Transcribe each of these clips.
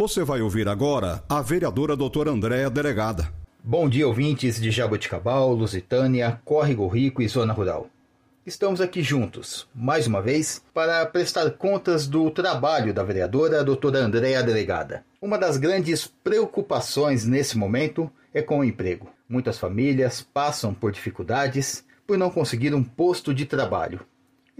Você vai ouvir agora a vereadora doutora Andréa Delegada. Bom dia, ouvintes de Jaboticabal, Lusitânia, Córrego Rico e Zona Rural. Estamos aqui juntos, mais uma vez, para prestar contas do trabalho da vereadora doutora Andréa Delegada. Uma das grandes preocupações nesse momento é com o emprego. Muitas famílias passam por dificuldades por não conseguir um posto de trabalho.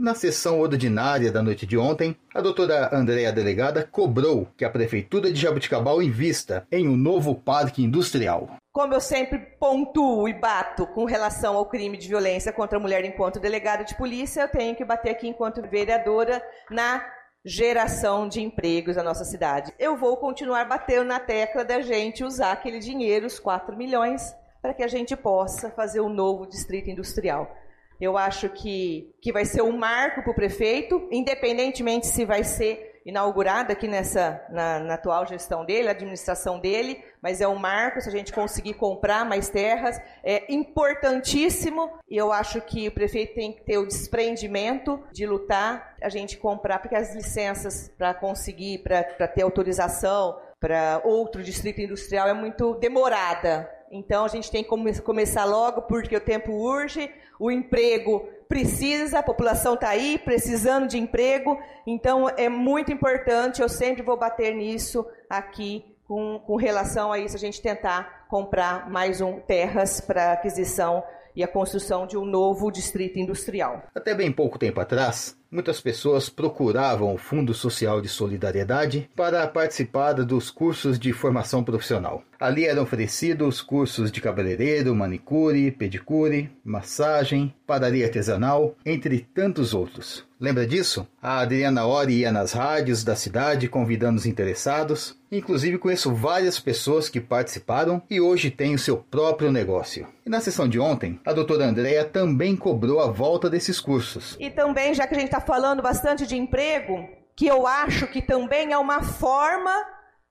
Na sessão ordinária da noite de ontem, a doutora Andréa Delegada cobrou que a Prefeitura de Jabuticabal invista em um novo parque industrial. Como eu sempre pontuo e bato com relação ao crime de violência contra a mulher enquanto delegada de polícia, eu tenho que bater aqui enquanto vereadora na geração de empregos na nossa cidade. Eu vou continuar batendo na tecla da gente usar aquele dinheiro, os 4 milhões, para que a gente possa fazer um novo distrito industrial. Eu acho que, que vai ser um marco para o prefeito, independentemente se vai ser inaugurado aqui nessa na, na, atual gestão dele, administração dele, mas é um marco se a gente conseguir comprar mais terras, é importantíssimo e eu acho que o prefeito tem que ter o desprendimento de lutar, a gente comprar, porque as licenças para conseguir, para ter autorização para outro distrito industrial é muito demorada. Então a gente tem que começar logo porque o tempo urge, o emprego precisa, a população está aí precisando de emprego, então é muito importante, eu sempre vou bater nisso aqui com, com relação a isso, a gente tentar comprar mais um terras para aquisição e a construção de um novo distrito industrial. Até bem pouco tempo atrás, muitas pessoas procuravam o Fundo Social de Solidariedade para participar dos cursos de formação profissional. Ali eram oferecidos cursos de cabeleireiro, manicure, pedicure, massagem, padaria artesanal, entre tantos outros. Lembra disso? A Adriana Ori ia nas rádios da cidade convidando os interessados. Inclusive conheço várias pessoas que participaram e hoje têm o seu próprio negócio. E na sessão de ontem, a doutora Andréa também cobrou a volta desses cursos. E também, já que a gente está falando bastante de emprego, que eu acho que também é uma forma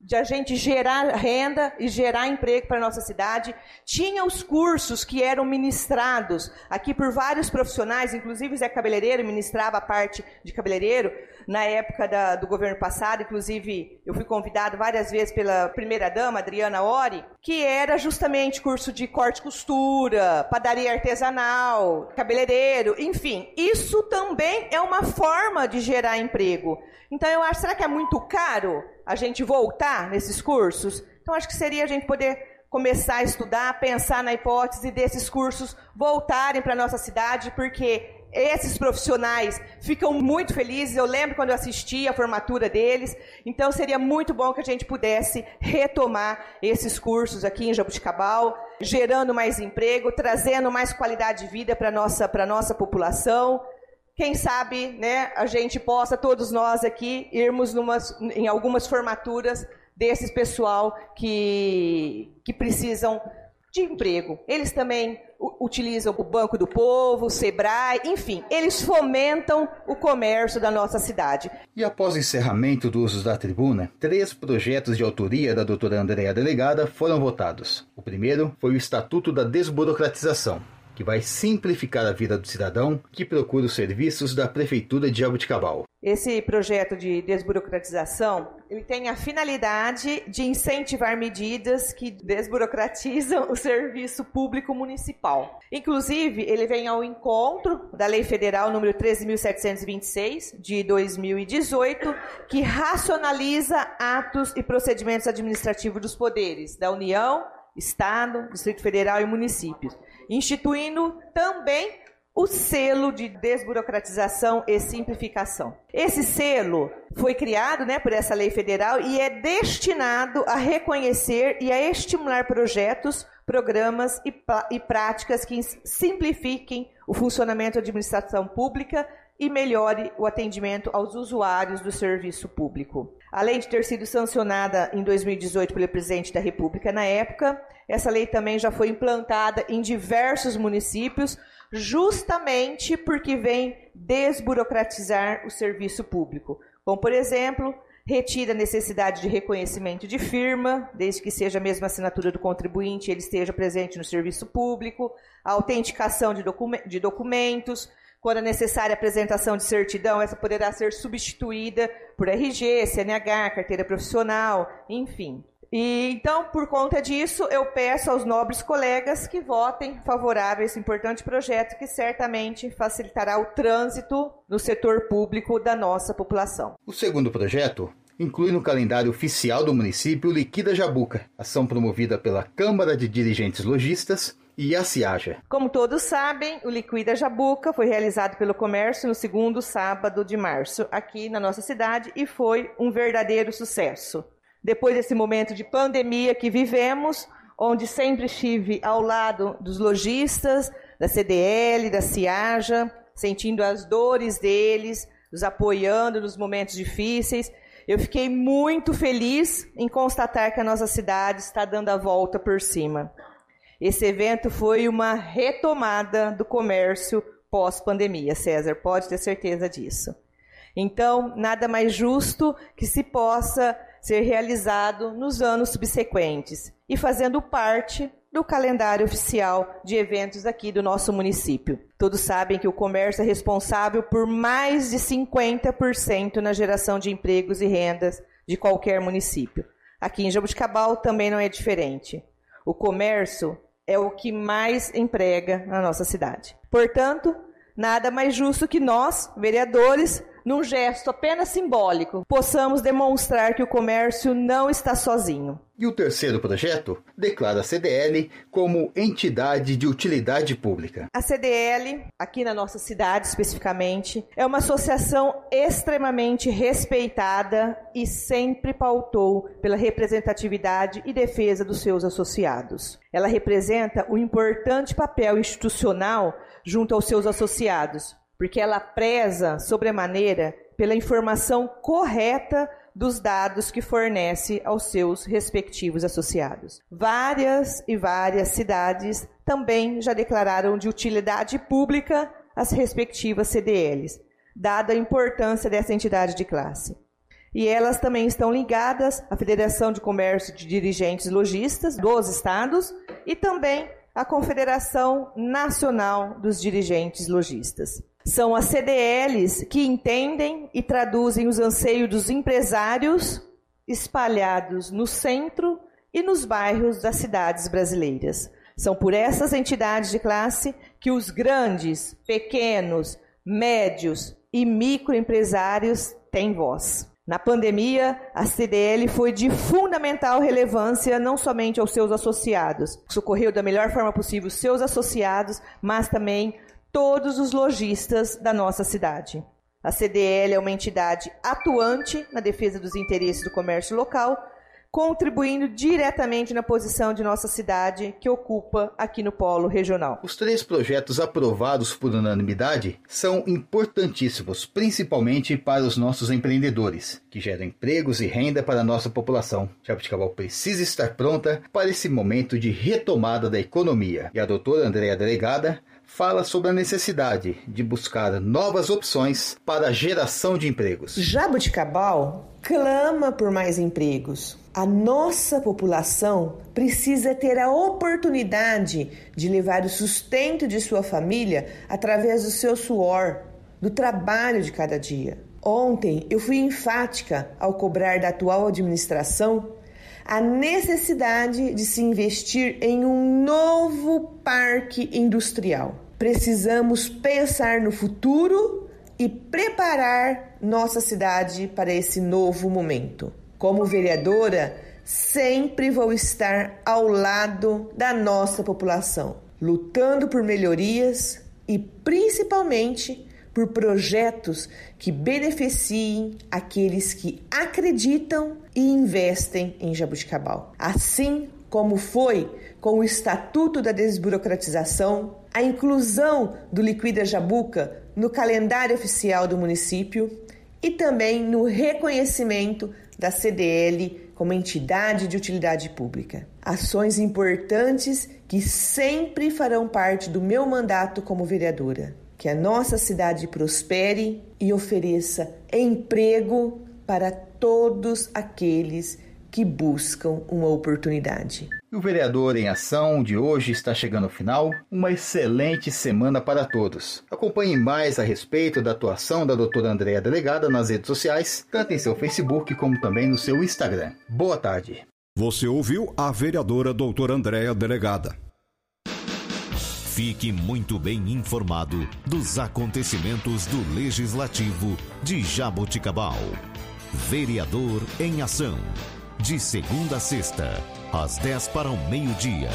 de a gente gerar renda e gerar emprego para a nossa cidade. Tinha os cursos que eram ministrados aqui por vários profissionais, inclusive Zé Cabeleireiro ministrava a parte de cabeleireiro na época da, do governo passado, inclusive eu fui convidado várias vezes pela primeira-dama, Adriana Ori, que era justamente curso de corte e costura, padaria artesanal, cabeleireiro, enfim. Isso também é uma forma de gerar emprego. Então eu acho, será que é muito caro a gente voltar nesses cursos? Então acho que seria a gente poder começar a estudar, pensar na hipótese desses cursos voltarem para a nossa cidade, porque esses profissionais ficam muito felizes. Eu lembro quando eu assisti a formatura deles. Então seria muito bom que a gente pudesse retomar esses cursos aqui em Jabuticabal, gerando mais emprego, trazendo mais qualidade de vida para a nossa, nossa população quem sabe, né, a gente possa, todos nós aqui, irmos numas, em algumas formaturas desses pessoal que, que precisam de emprego. Eles também utilizam o Banco do Povo, o Sebrae, enfim, eles fomentam o comércio da nossa cidade. E após o encerramento do uso da tribuna, três projetos de autoria da doutora Andréa Delegada foram votados. O primeiro foi o Estatuto da Desburocratização, que vai simplificar a vida do cidadão que procura os serviços da Prefeitura de Jabuticabal. Esse projeto de desburocratização ele tem a finalidade de incentivar medidas que desburocratizam o serviço público municipal. Inclusive, ele vem ao encontro da Lei Federal número 13.726 de 2018, que racionaliza atos e procedimentos administrativos dos poderes da União, Estado, Distrito Federal e municípios instituindo também o selo de desburocratização e simplificação. Esse selo foi criado né, por essa lei federal e é destinado a reconhecer e a estimular projetos, programas e, e práticas que simplifiquem o funcionamento da administração pública e melhore o atendimento aos usuários do serviço público. Além de ter sido sancionada em 2018 pelo presidente da República na época, essa lei também já foi implantada em diversos municípios, justamente porque vem desburocratizar o serviço público. Como, por exemplo, retira a necessidade de reconhecimento de firma, desde que seja a mesma assinatura do contribuinte ele esteja presente no serviço público, a autenticação de, de documentos, quando é necessária a apresentação de certidão, essa poderá ser substituída por RG, CNH, carteira profissional, enfim. E então, por conta disso, eu peço aos nobres colegas que votem favorável a esse importante projeto que certamente facilitará o trânsito no setor público da nossa população. O segundo projeto inclui no calendário oficial do município Liquida Jabuca, ação promovida pela Câmara de Dirigentes Logistas e a Ciaja. Como todos sabem, o Liquida Jabuca foi realizado pelo comércio no segundo sábado de março aqui na nossa cidade e foi um verdadeiro sucesso. Depois desse momento de pandemia que vivemos, onde sempre estive ao lado dos lojistas, da CDL, da Ciaja, sentindo as dores deles, os apoiando nos momentos difíceis, eu fiquei muito feliz em constatar que a nossa cidade está dando a volta por cima. Esse evento foi uma retomada do comércio pós-pandemia, César, pode ter certeza disso. Então, nada mais justo que se possa ser realizado nos anos subsequentes e fazendo parte do calendário oficial de eventos aqui do nosso município. Todos sabem que o comércio é responsável por mais de 50% na geração de empregos e rendas de qualquer município. Aqui em Jabuticabal também não é diferente. O comércio é o que mais emprega na nossa cidade. Portanto, nada mais justo que nós, vereadores, num gesto apenas simbólico, possamos demonstrar que o comércio não está sozinho. E o terceiro projeto declara a CDL como entidade de utilidade pública. A CDL, aqui na nossa cidade especificamente, é uma associação extremamente respeitada e sempre pautou pela representatividade e defesa dos seus associados. Ela representa um importante papel institucional junto aos seus associados, porque ela preza sobremaneira pela informação correta dos dados que fornece aos seus respectivos associados. Várias e várias cidades também já declararam de utilidade pública as respectivas CDLs, dada a importância dessa entidade de classe. E elas também estão ligadas à Federação de Comércio de Dirigentes Logistas dos estados e também à Confederação Nacional dos Dirigentes Logistas. São as CDLs que entendem e traduzem os anseios dos empresários espalhados no centro e nos bairros das cidades brasileiras. São por essas entidades de classe que os grandes, pequenos, médios e microempresários têm voz. Na pandemia, a CDL foi de fundamental relevância não somente aos seus associados, socorreu da melhor forma possível os seus associados, mas também todos os lojistas da nossa cidade. A CDL é uma entidade atuante na defesa dos interesses do comércio local, contribuindo diretamente na posição de nossa cidade que ocupa aqui no polo regional. Os três projetos aprovados por unanimidade são importantíssimos, principalmente para os nossos empreendedores, que geram empregos e renda para a nossa população. Jabuticabal precisa estar pronta para esse momento de retomada da economia. E a doutora Andréa Delegada fala sobre a necessidade de buscar novas opções para a geração de empregos. Jabuticabal clama por mais empregos. A nossa população precisa ter a oportunidade de levar o sustento de sua família através do seu suor, do trabalho de cada dia. Ontem eu fui enfática ao cobrar da atual administração a necessidade de se investir em um novo parque industrial. Precisamos pensar no futuro e preparar nossa cidade para esse novo momento. Como vereadora, sempre vou estar ao lado da nossa população, lutando por melhorias e principalmente por projetos que beneficiem aqueles que acreditam e investem em Jabuticabal. Assim como foi com o Estatuto da Desburocratização, a inclusão do Liquida Jabuca no calendário oficial do município e também no reconhecimento da CDL como entidade de utilidade pública. Ações importantes que sempre farão parte do meu mandato como vereadora. Que a nossa cidade prospere e ofereça emprego para todos aqueles que buscam uma oportunidade. O Vereador em Ação de hoje está chegando ao final. Uma excelente semana para todos. Acompanhe mais a respeito da atuação da doutora Andréa Delegada nas redes sociais, tanto em seu Facebook como também no seu Instagram. Boa tarde. Você ouviu a vereadora doutora Andréa Delegada. Fique muito bem informado dos acontecimentos do Legislativo de Jaboticabal. Vereador em Ação. De segunda a sexta, às 10 para o meio-dia.